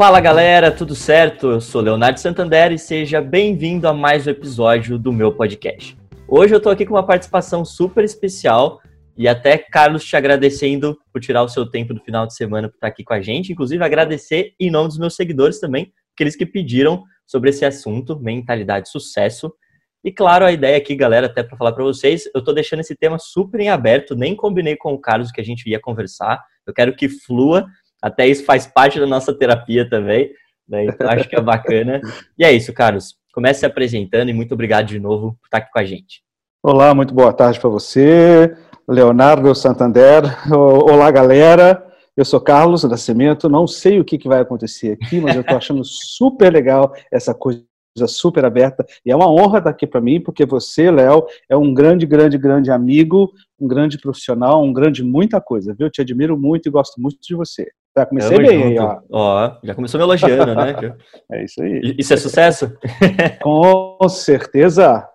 Fala galera, tudo certo? Eu sou Leonardo Santander e seja bem-vindo a mais um episódio do meu podcast. Hoje eu tô aqui com uma participação super especial e até Carlos te agradecendo por tirar o seu tempo do final de semana para estar aqui com a gente, inclusive agradecer em nome dos meus seguidores também, aqueles que pediram sobre esse assunto, mentalidade de sucesso. E claro, a ideia aqui, galera, até para falar para vocês, eu tô deixando esse tema super em aberto, nem combinei com o Carlos que a gente ia conversar. Eu quero que flua, até isso faz parte da nossa terapia também, né? Então acho que é bacana. E é isso, Carlos. Comece se apresentando e muito obrigado de novo por estar aqui com a gente. Olá, muito boa tarde para você, Leonardo Santander. Olá, galera. Eu sou Carlos Nascimento. Não sei o que, que vai acontecer aqui, mas eu estou achando super legal essa coisa super aberta. E é uma honra estar aqui para mim, porque você, Léo, é um grande, grande, grande amigo, um grande profissional, um grande muita coisa, viu? Eu te admiro muito e gosto muito de você. Já comecei Tamo bem junto. aí, ó. Ó, já começou me elogiando, né? é isso aí. Isso é sucesso? Com certeza.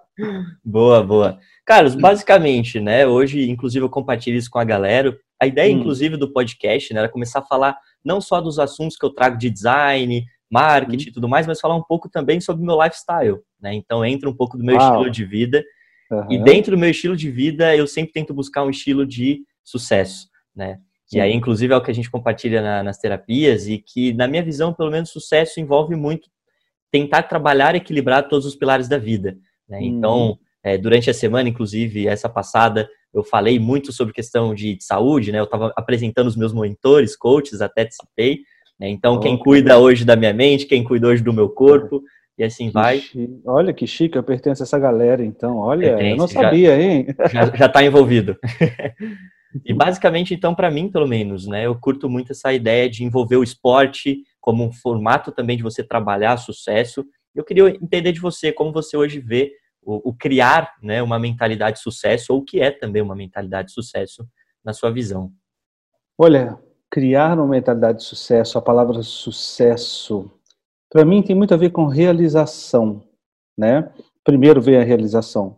Boa, boa. Carlos, basicamente, né, hoje, inclusive, eu compartilho isso com a galera. A ideia, hum. inclusive, do podcast, né, era começar a falar não só dos assuntos que eu trago de design, marketing hum. e tudo mais, mas falar um pouco também sobre o meu lifestyle, né? Então, entra um pouco do meu Uau. estilo de vida. Uhum. E dentro do meu estilo de vida, eu sempre tento buscar um estilo de sucesso, né? Sim. E aí, inclusive, é o que a gente compartilha na, nas terapias e que, na minha visão, pelo menos, sucesso envolve muito tentar trabalhar e equilibrar todos os pilares da vida. Né? Uhum. Então, é, durante a semana, inclusive, essa passada, eu falei muito sobre questão de, de saúde, né? Eu estava apresentando os meus monitores, coaches, até citei. Né? Então, oh, quem cuida hoje da minha mente, quem cuida hoje do meu corpo, e assim que vai. Chique. Olha que chique, eu pertenço a essa galera, então. Olha, Pertence, eu não sabia, já, hein? Já está envolvido. e basicamente, então, para mim, pelo menos, né? Eu curto muito essa ideia de envolver o esporte como um formato também de você trabalhar sucesso. Eu queria entender de você como você hoje vê o, o criar né, uma mentalidade de sucesso, ou o que é também uma mentalidade de sucesso na sua visão. Olha, criar uma mentalidade de sucesso, a palavra sucesso, para mim tem muito a ver com realização, né? Primeiro vem a realização.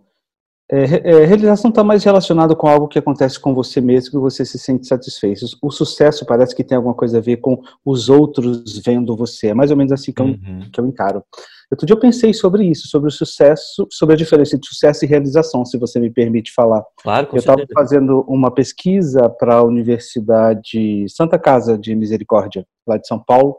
É, é, realização está mais relacionado com algo que acontece com você mesmo, que você se sente satisfeito. O sucesso parece que tem alguma coisa a ver com os outros vendo você. É mais ou menos assim que eu, uhum. que eu encaro. Outro dia eu pensei sobre isso, sobre o sucesso, sobre a diferença entre sucesso e realização, se você me permite falar. Claro, com Eu estava fazendo uma pesquisa para a Universidade Santa Casa de Misericórdia, lá de São Paulo.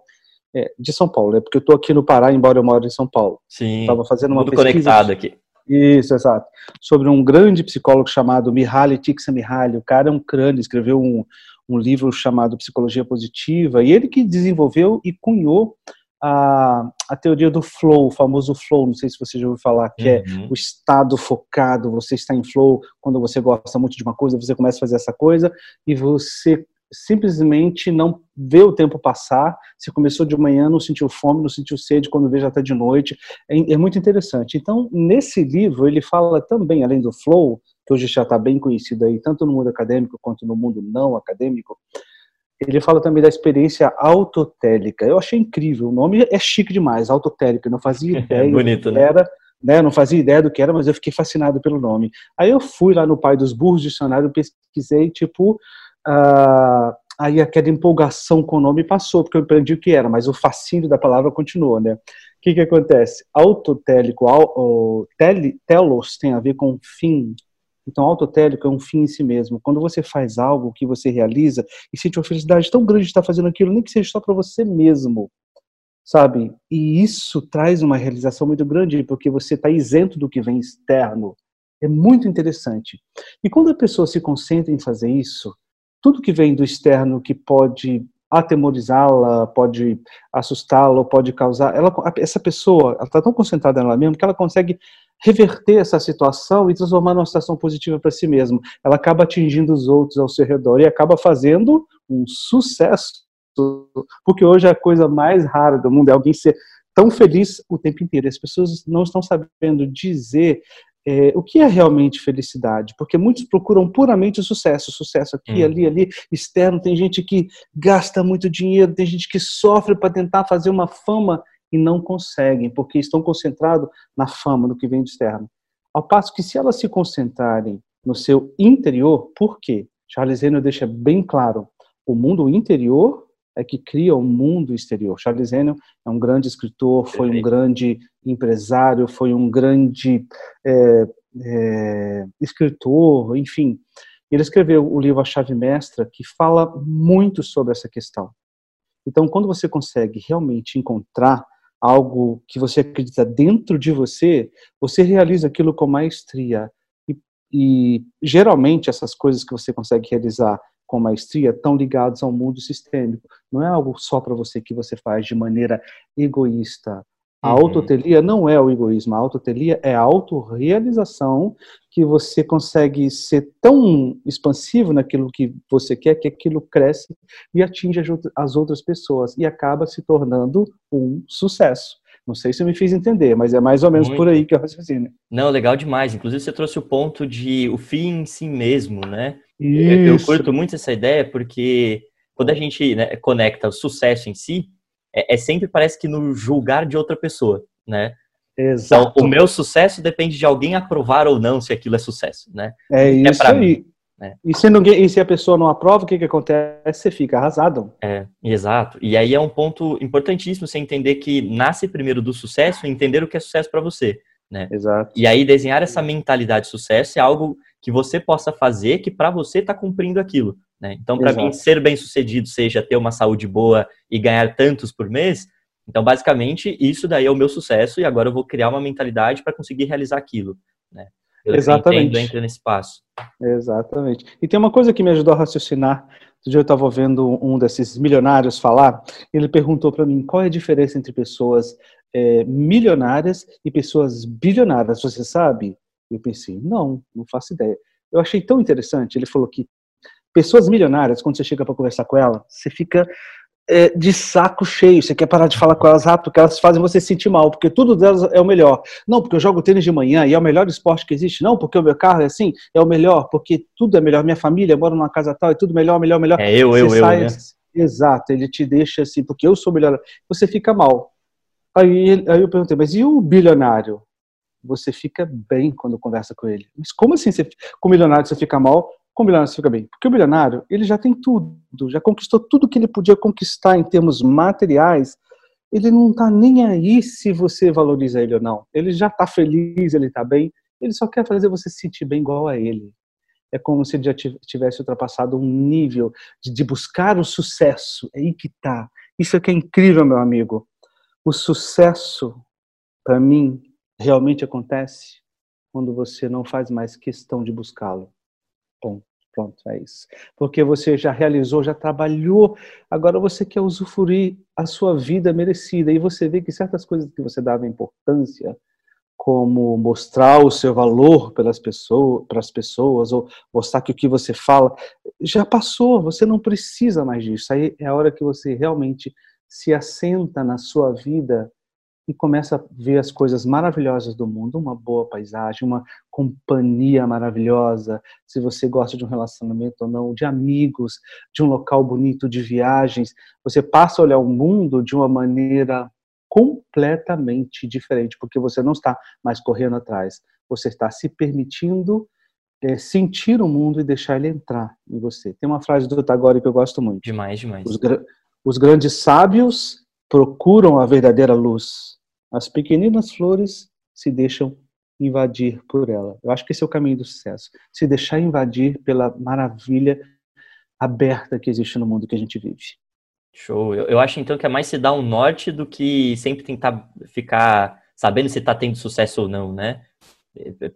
É, de São Paulo, é porque eu estou aqui no Pará, embora eu moro em São Paulo. Sim. Estava fazendo uma tudo pesquisa. conectado aqui. Isso, exato. Sobre um grande psicólogo chamado Mihaly Csikszentmihalyi. O cara é um crânio, escreveu um, um livro chamado Psicologia Positiva, e ele que desenvolveu e cunhou a, a teoria do flow, o famoso flow, não sei se você já ouviu falar, que é uhum. é o estado focado, você está em flow, quando você gosta muito de uma coisa, você começa a fazer essa coisa e você simplesmente não vê o tempo passar. Você começou de manhã, não sentiu fome, não sentiu sede, quando vê já está de noite. É, é, muito interessante. Então, nesse livro, ele fala também, além do flow, que hoje já está bem conhecido aí, tanto no mundo acadêmico quanto no mundo não acadêmico, ele fala também da experiência autotélica. Eu achei incrível. O nome é chique demais, autotélica. Eu não fazia ideia Bonito, né? era, né? Não fazia ideia do que era, mas eu fiquei fascinado pelo nome. Aí eu fui lá no Pai dos Burros Dicionário, pesquisei, tipo, uh, aí aquela empolgação com o nome passou, porque eu aprendi o que era, mas o fascínio da palavra continuou, né? O que que acontece? Autotélico, o telos tem a ver com fim, então, autotélico é um fim em si mesmo. Quando você faz algo que você realiza e sente uma felicidade tão grande de estar fazendo aquilo, nem que seja só para você mesmo, sabe? E isso traz uma realização muito grande, porque você está isento do que vem externo. É muito interessante. E quando a pessoa se concentra em fazer isso, tudo que vem do externo que pode atemorizá-la, pode assustá-la, pode causar. Ela, essa pessoa, está tão concentrada nela mesma que ela consegue reverter essa situação e transformar numa situação positiva para si mesma. Ela acaba atingindo os outros ao seu redor e acaba fazendo um sucesso, porque hoje é a coisa mais rara do mundo é alguém ser tão feliz o tempo inteiro. As pessoas não estão sabendo dizer é, o que é realmente felicidade? Porque muitos procuram puramente o sucesso, sucesso aqui, hum. ali, ali, externo. Tem gente que gasta muito dinheiro, tem gente que sofre para tentar fazer uma fama e não conseguem, porque estão concentrados na fama, no que vem de externo. Ao passo que se elas se concentrarem no seu interior, por quê? Charles Renner deixa bem claro, o mundo interior é que cria um mundo exterior. Charles Enion é um grande escritor, foi um grande empresário, foi um grande é, é, escritor, enfim. Ele escreveu o livro A Chave Mestra, que fala muito sobre essa questão. Então, quando você consegue realmente encontrar algo que você acredita dentro de você, você realiza aquilo com maestria. E, e geralmente essas coisas que você consegue realizar com maestria estão ligados ao mundo sistêmico. Não é algo só para você que você faz de maneira egoísta, a uhum. autotelia não é o egoísmo, a autotelia é a autorrealização que você consegue ser tão expansivo naquilo que você quer que aquilo cresce e atinge as outras pessoas e acaba se tornando um sucesso. Não sei se eu me fiz entender, mas é mais ou menos muito. por aí que eu raciocínio. Não, legal demais. Inclusive você trouxe o ponto de o fim em si mesmo, né? Eu, eu curto muito essa ideia porque quando a gente né, conecta o sucesso em si, é, é, sempre parece que no julgar de outra pessoa, né? Exato. Então, o meu sucesso depende de alguém aprovar ou não se aquilo é sucesso, né? É, é isso é aí. Mim, né? E, se ninguém, e se a pessoa não aprova, o que, que acontece? Você fica arrasado. É, exato. E aí é um ponto importantíssimo você entender que nasce primeiro do sucesso e entender o que é sucesso para você, né? Exato. E aí desenhar essa mentalidade de sucesso é algo que você possa fazer que para você está cumprindo aquilo. Né? Então, para mim, ser bem sucedido seja ter uma saúde boa e ganhar tantos por mês. Então, basicamente, isso daí é o meu sucesso e agora eu vou criar uma mentalidade para conseguir realizar aquilo. Eu Exatamente. Entra nesse passo. Exatamente. E tem uma coisa que me ajudou a raciocinar. Outro dia eu estava vendo um desses milionários falar. Ele perguntou para mim qual é a diferença entre pessoas é, milionárias e pessoas bilionárias. Você sabe? Eu pensei, não, não faço ideia. Eu achei tão interessante. Ele falou que pessoas milionárias, quando você chega para conversar com ela, você fica é, de saco cheio, você quer parar de falar com elas rápido, porque elas fazem você se sentir mal, porque tudo delas é o melhor. Não, porque eu jogo tênis de manhã e é o melhor esporte que existe. Não, porque o meu carro é assim, é o melhor, porque tudo é melhor. Minha família mora numa casa tal, é tudo melhor, melhor, melhor. É eu, eu, sai, eu, né? Exato, ele te deixa assim, porque eu sou melhor. Você fica mal. Aí, aí eu perguntei, mas e o bilionário? você fica bem quando conversa com ele. Mas como assim você, com o milionário você fica mal, o milionário você fica bem? Porque o milionário, ele já tem tudo, já conquistou tudo que ele podia conquistar em termos materiais, ele não está nem aí se você valoriza ele ou não. Ele já está feliz, ele está bem, ele só quer fazer você se sentir bem igual a ele. É como se ele já tivesse ultrapassado um nível de, de buscar o sucesso. É aí que está. Isso é que é incrível, meu amigo. O sucesso, para mim, realmente acontece quando você não faz mais questão de buscá-lo. Bom, pronto, é isso. Porque você já realizou, já trabalhou, agora você quer usufruir a sua vida merecida. E você vê que certas coisas que você dava importância, como mostrar o seu valor pelas pessoas, para as pessoas, ou mostrar que o que você fala já passou, você não precisa mais disso. Aí é a hora que você realmente se assenta na sua vida e começa a ver as coisas maravilhosas do mundo, uma boa paisagem, uma companhia maravilhosa, se você gosta de um relacionamento ou não, de amigos, de um local bonito, de viagens, você passa a olhar o mundo de uma maneira completamente diferente, porque você não está mais correndo atrás, você está se permitindo é, sentir o mundo e deixar ele entrar em você. Tem uma frase do Tagore que eu gosto muito. Demais, demais. Os, os grandes sábios procuram a verdadeira luz, as pequeninas flores se deixam invadir por ela. Eu acho que esse é o caminho do sucesso. Se deixar invadir pela maravilha aberta que existe no mundo que a gente vive. Show. Eu, eu acho então que é mais se dar um norte do que sempre tentar ficar sabendo se está tendo sucesso ou não, né?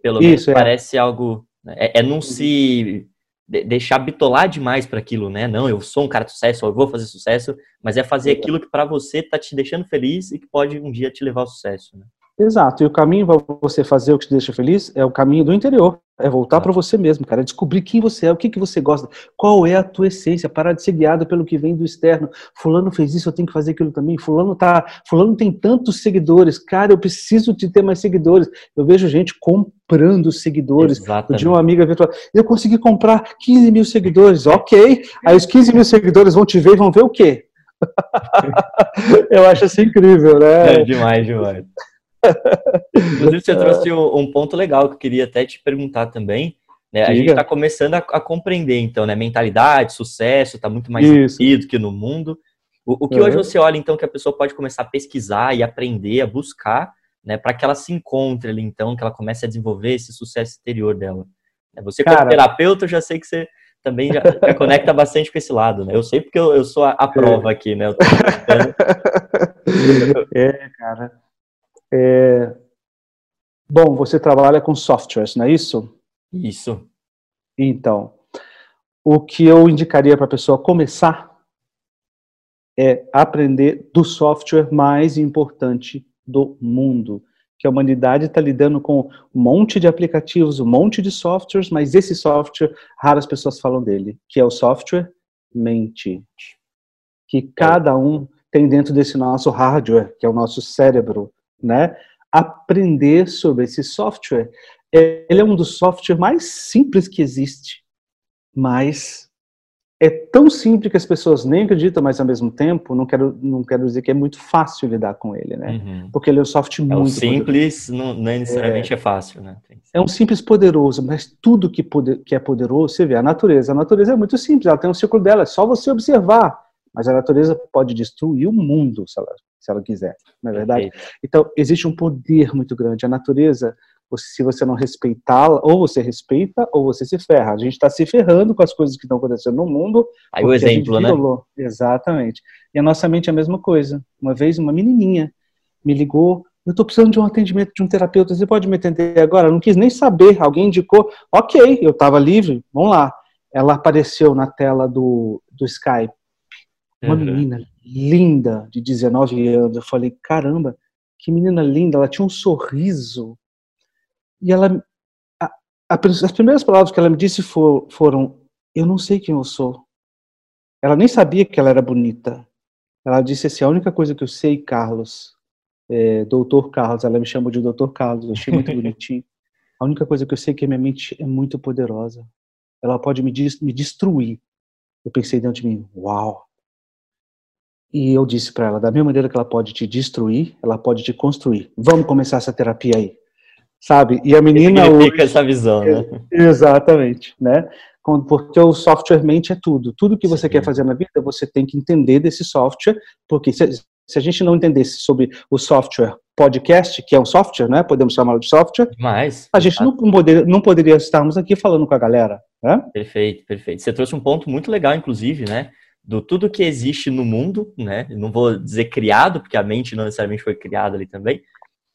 Pelo menos Isso, é. parece algo. Né? É, é não se deixar bitolar demais para aquilo, né? Não, eu sou um cara de sucesso, eu vou fazer sucesso, mas é fazer aquilo que para você tá te deixando feliz e que pode um dia te levar ao sucesso, né? Exato, e o caminho para você fazer o que te deixa feliz é o caminho do interior, é voltar para você mesmo, cara, é descobrir quem você é, o que, que você gosta, qual é a tua essência, parar de ser guiado pelo que vem do externo. Fulano fez isso, eu tenho que fazer aquilo também. Fulano tá, fulano tem tantos seguidores, cara, eu preciso de ter mais seguidores. Eu vejo gente comprando seguidores. Exatamente. De uma amiga virtual, eu consegui comprar 15 mil seguidores, ok. Aí os 15 mil seguidores vão te ver e vão ver o quê? eu acho isso incrível, né? É demais, demais. Inclusive, você trouxe um ponto legal que eu queria até te perguntar também. Né? A gente está começando a, a, compreender, então, né? Mentalidade, sucesso, está muito mais sentido que no mundo. O, o que uhum. hoje você olha, então, que a pessoa pode começar a pesquisar e aprender, a buscar, né, para que ela se encontre ali, então, que ela comece a desenvolver esse sucesso exterior dela. É, você, como Cara... terapeuta, eu já sei que você também já, já, conecta bastante com esse lado, né? Eu sei porque eu, eu sou a, a prova é. aqui, né? é, cara. É... Bom, você trabalha com softwares, não é isso? Isso. Então, o que eu indicaria para a pessoa começar é aprender do software mais importante do mundo. Que a humanidade está lidando com um monte de aplicativos, um monte de softwares, mas esse software, raras pessoas falam dele, que é o software mente. Que cada um tem dentro desse nosso hardware, que é o nosso cérebro, né? Aprender sobre esse software. Ele é um dos softwares mais simples que existe, mas é tão simples que as pessoas nem acreditam, mas ao mesmo tempo, não quero, não quero dizer que é muito fácil lidar com ele, né? Uhum. Porque ele é um software é muito simples, não, não é necessariamente é, é fácil, né? É um simples poderoso, mas tudo que, poder, que é poderoso, você vê, a natureza. A natureza é muito simples, ela tem um ciclo dela, é só você observar. Mas a natureza pode destruir o mundo, se ela, se ela quiser, não é verdade? Então, existe um poder muito grande. A natureza se você não respeitá-la, ou você respeita, ou você se ferra. A gente está se ferrando com as coisas que estão acontecendo no mundo. Aí o exemplo, né? Exatamente. E a nossa mente é a mesma coisa. Uma vez, uma menininha me ligou, eu estou precisando de um atendimento de um terapeuta, você pode me atender agora? Eu não quis nem saber, alguém indicou, ok, eu estava livre, vamos lá. Ela apareceu na tela do, do Skype. Uma uhum. menina linda, de 19 anos. Eu falei, caramba, que menina linda, ela tinha um sorriso e ela, a, a, as primeiras palavras que ela me disse for, foram: Eu não sei quem eu sou. Ela nem sabia que ela era bonita. Ela disse assim: A única coisa que eu sei, Carlos, é, doutor Carlos, ela me chamou de doutor Carlos, eu achei muito bonitinho. A única coisa que eu sei é que a minha mente é muito poderosa. Ela pode me, me destruir. Eu pensei dentro de mim: Uau! E eu disse para ela: da mesma maneira que ela pode te destruir, ela pode te construir. Vamos começar essa terapia aí sabe? E a menina hoje, essa visão, né? Exatamente, né? Porque o software mente é tudo. Tudo que você Sim. quer fazer na vida, você tem que entender desse software, porque se, se a gente não entendesse sobre o software podcast, que é um software, né? Podemos chamá-lo de software. Mas a gente não, poder, não poderia estarmos aqui falando com a galera, né? Perfeito, perfeito. Você trouxe um ponto muito legal, inclusive, né? Do tudo que existe no mundo, né? Não vou dizer criado, porque a mente não necessariamente foi criada ali também,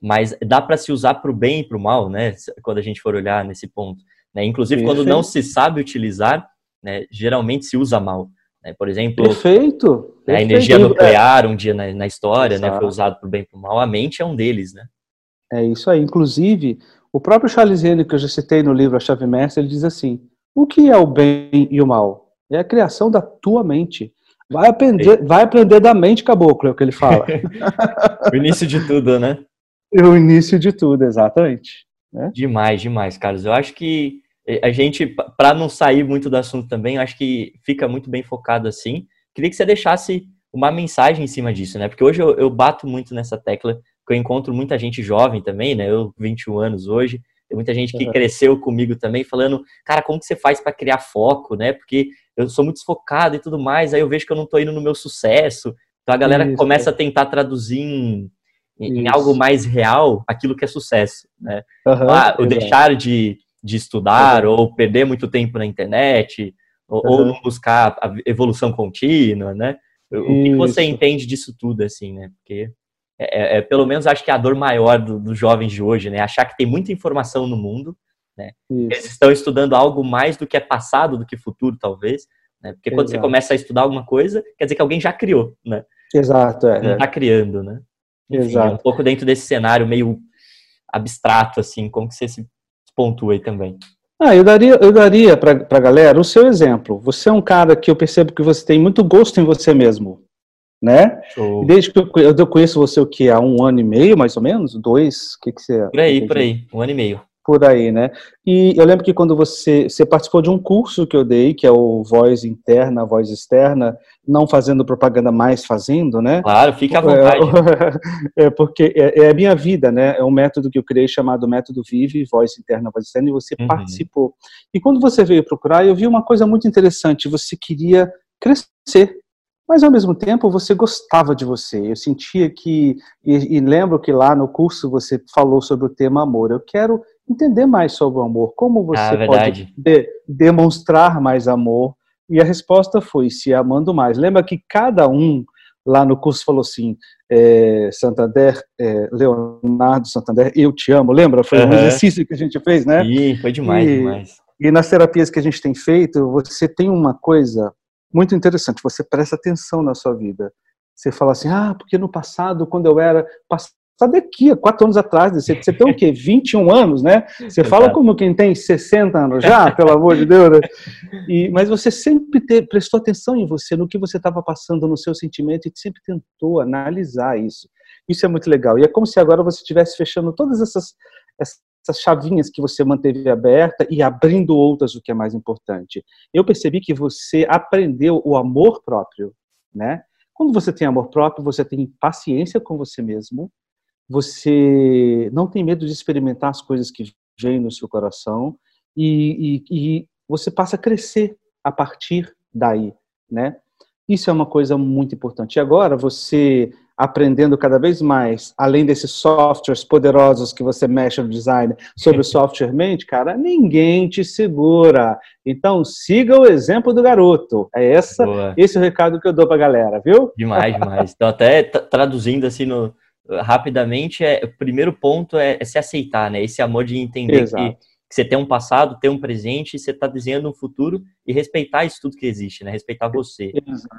mas dá para se usar para o bem e para o mal, né? Quando a gente for olhar nesse ponto. Né? Inclusive, Perfeito. quando não se sabe utilizar, né, geralmente se usa mal. Né? Por exemplo, Perfeito. Né, a energia nuclear, um dia na, na história, né, foi usado para o bem e para o mal. A mente é um deles, né? É isso aí. Inclusive, o próprio Charles Henry, que eu já citei no livro A Chave Mestre, ele diz assim, o que é o bem e o mal? É a criação da tua mente. Vai aprender, vai aprender da mente, caboclo, é o que ele fala. o início de tudo, né? É o início de tudo, exatamente. Né? Demais, demais, Carlos. Eu acho que a gente, para não sair muito do assunto também, acho que fica muito bem focado assim. Queria que você deixasse uma mensagem em cima disso, né? Porque hoje eu, eu bato muito nessa tecla, que eu encontro muita gente jovem também, né? Eu, 21 anos hoje, tem muita gente que uhum. cresceu comigo também, falando, cara, como que você faz para criar foco, né? Porque eu sou muito desfocado e tudo mais, aí eu vejo que eu não tô indo no meu sucesso. Então a galera Isso, começa é. a tentar traduzir em em, algo mais real aquilo que é sucesso, né? Uhum, ah, o deixar de, de estudar uhum. ou perder muito tempo na internet ou, ou, não buscar a evolução contínua, né? O, o que você entende disso tudo, assim, né? Porque é, é, é, pelo menos acho que é a dor maior do, dos jovens de hoje, né? Achar que tem muita informação no mundo, né? Eles estão estudando algo mais do que é passado, do que futuro, talvez. Né? Porque quando Exato. você começa a estudar alguma coisa, quer dizer que alguém já criou, né? Exato, é. Não está criando, né? Enfim, Exato. um pouco dentro desse cenário meio abstrato, assim, como que você se pontua aí também? Ah, eu daria, eu daria para a galera o seu exemplo. Você é um cara que eu percebo que você tem muito gosto em você mesmo, né? Show. Desde que eu, eu conheço você o que há um ano e meio, mais ou menos, dois, o que que você? Por aí, por aí, um ano e meio por aí, né? E eu lembro que quando você, você participou de um curso que eu dei, que é o Voz Interna, Voz Externa, não fazendo propaganda, mais fazendo, né? Claro, fica à vontade. É, porque é, é, a minha vida, né? É um método que eu criei chamado Método Vive, Voz Interna, Voz Externa, e você uhum. participou. E quando você veio procurar, eu vi uma coisa muito interessante, você queria crescer, mas ao mesmo tempo você gostava de você. Eu sentia que, e, e, lembro que lá no curso você falou sobre o tema amor. Eu quero entender mais sobre o amor, como você ah, pode de, demonstrar mais amor. E a resposta foi se amando mais. Lembra que cada um lá no curso falou assim, é, Santander, é, Leonardo Santander, eu te amo, lembra? Foi uhum. um exercício que a gente fez, né? Sim, foi demais, e, demais. E nas terapias que a gente tem feito, você tem uma coisa muito interessante. Você presta atenção na sua vida. Você fala assim, ah, porque no passado, quando eu era. Passado aqui, quatro anos atrás, você, você tem o quê? 21 anos, né? Você fala como quem tem 60 anos já, pelo amor de Deus. Né? E, mas você sempre te, prestou atenção em você, no que você estava passando, no seu sentimento, e sempre tentou analisar isso. Isso é muito legal. E é como se agora você estivesse fechando todas essas, essas chavinhas que você manteve aberta e abrindo outras, o que é mais importante. Eu percebi que você aprendeu o amor próprio, né? Quando você tem amor próprio, você tem paciência com você mesmo, você não tem medo de experimentar as coisas que vêm no seu coração e, e, e você passa a crescer a partir daí, né? Isso é uma coisa muito importante. E agora você aprendendo cada vez mais, além desses softwares poderosos que você mexe no design, sobre o software mente, cara, ninguém te segura. Então, siga o exemplo do garoto. É essa, esse é o recado que eu dou pra galera, viu? Demais, demais. Então, até traduzindo assim no, rapidamente, é, o primeiro ponto é, é, se aceitar, né? Esse amor de entender que, que, você tem um passado, tem um presente, e você está desenhando um futuro e respeitar isso tudo que existe, né? Respeitar você.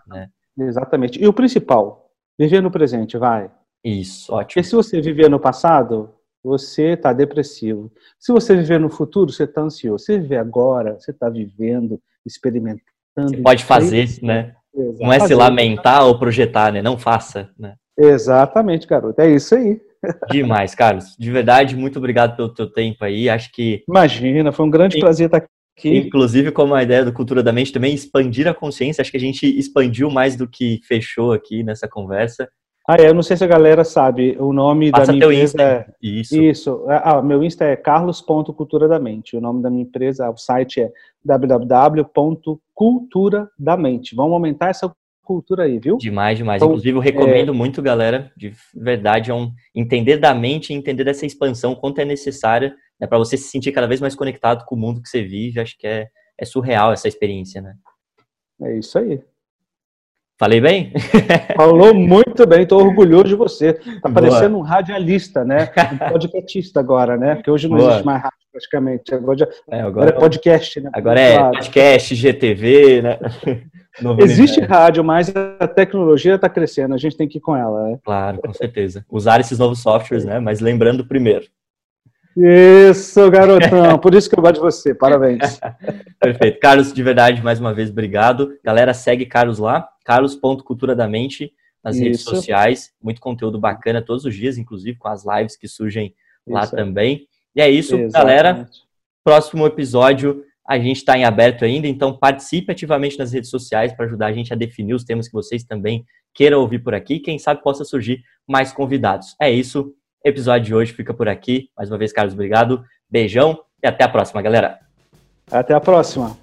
Né? Exatamente. E o principal, Viver no presente, vai. Isso, ótimo. Porque se você viver no passado, você está depressivo. Se você viver no futuro, você está ansioso. Se viver agora, você está vivendo, experimentando. Você pode fazer, né? Exato. Não é se lamentar ou projetar, né? Não faça, né? Exatamente, garoto. É isso aí. Demais, Carlos. De verdade, muito obrigado pelo teu tempo aí. Acho que. Imagina, foi um grande prazer estar aqui. Inclusive, como a ideia do Cultura da Mente também expandir a consciência, acho que a gente expandiu mais do que fechou aqui nessa conversa. Ah, é, eu não sei se a galera sabe, o nome Passa da minha empresa Insta. é... Isso. Isso. Ah, meu Insta é carlos.cultura da mente. O nome da minha empresa, o site é www.culturadamente. Vamos aumentar essa cultura aí, viu? Demais, demais. Então, Inclusive, eu recomendo é... muito, galera, de verdade, é um entender da mente e entender dessa expansão, quanto é necessária né, para você se sentir cada vez mais conectado com o mundo que você vive. Acho que é, é surreal essa experiência, né? É isso aí. Falei bem? Falou muito bem, estou orgulhoso de você. Tá parecendo um radialista, né? Um podcastista agora, né? Porque hoje não Boa. existe mais rádio praticamente. Agora, já, é, agora, agora é podcast, né? Agora é podcast, GTV, né? Existe rádio, mas a tecnologia está crescendo, a gente tem que ir com ela. Né? Claro, com certeza. Usar esses novos softwares, né? Mas lembrando primeiro, isso, garotão. Por isso que eu gosto de você. Parabéns. Perfeito. Carlos, de verdade, mais uma vez, obrigado. Galera, segue Carlos lá, carlos.cultura da mente nas isso. redes sociais. Muito conteúdo bacana todos os dias, inclusive com as lives que surgem lá isso. também. E é isso, Exatamente. galera. Próximo episódio a gente está em aberto ainda, então participe ativamente nas redes sociais para ajudar a gente a definir os temas que vocês também queiram ouvir por aqui. Quem sabe possa surgir mais convidados. É isso episódio de hoje fica por aqui. Mais uma vez, Carlos, obrigado. Beijão e até a próxima, galera. Até a próxima.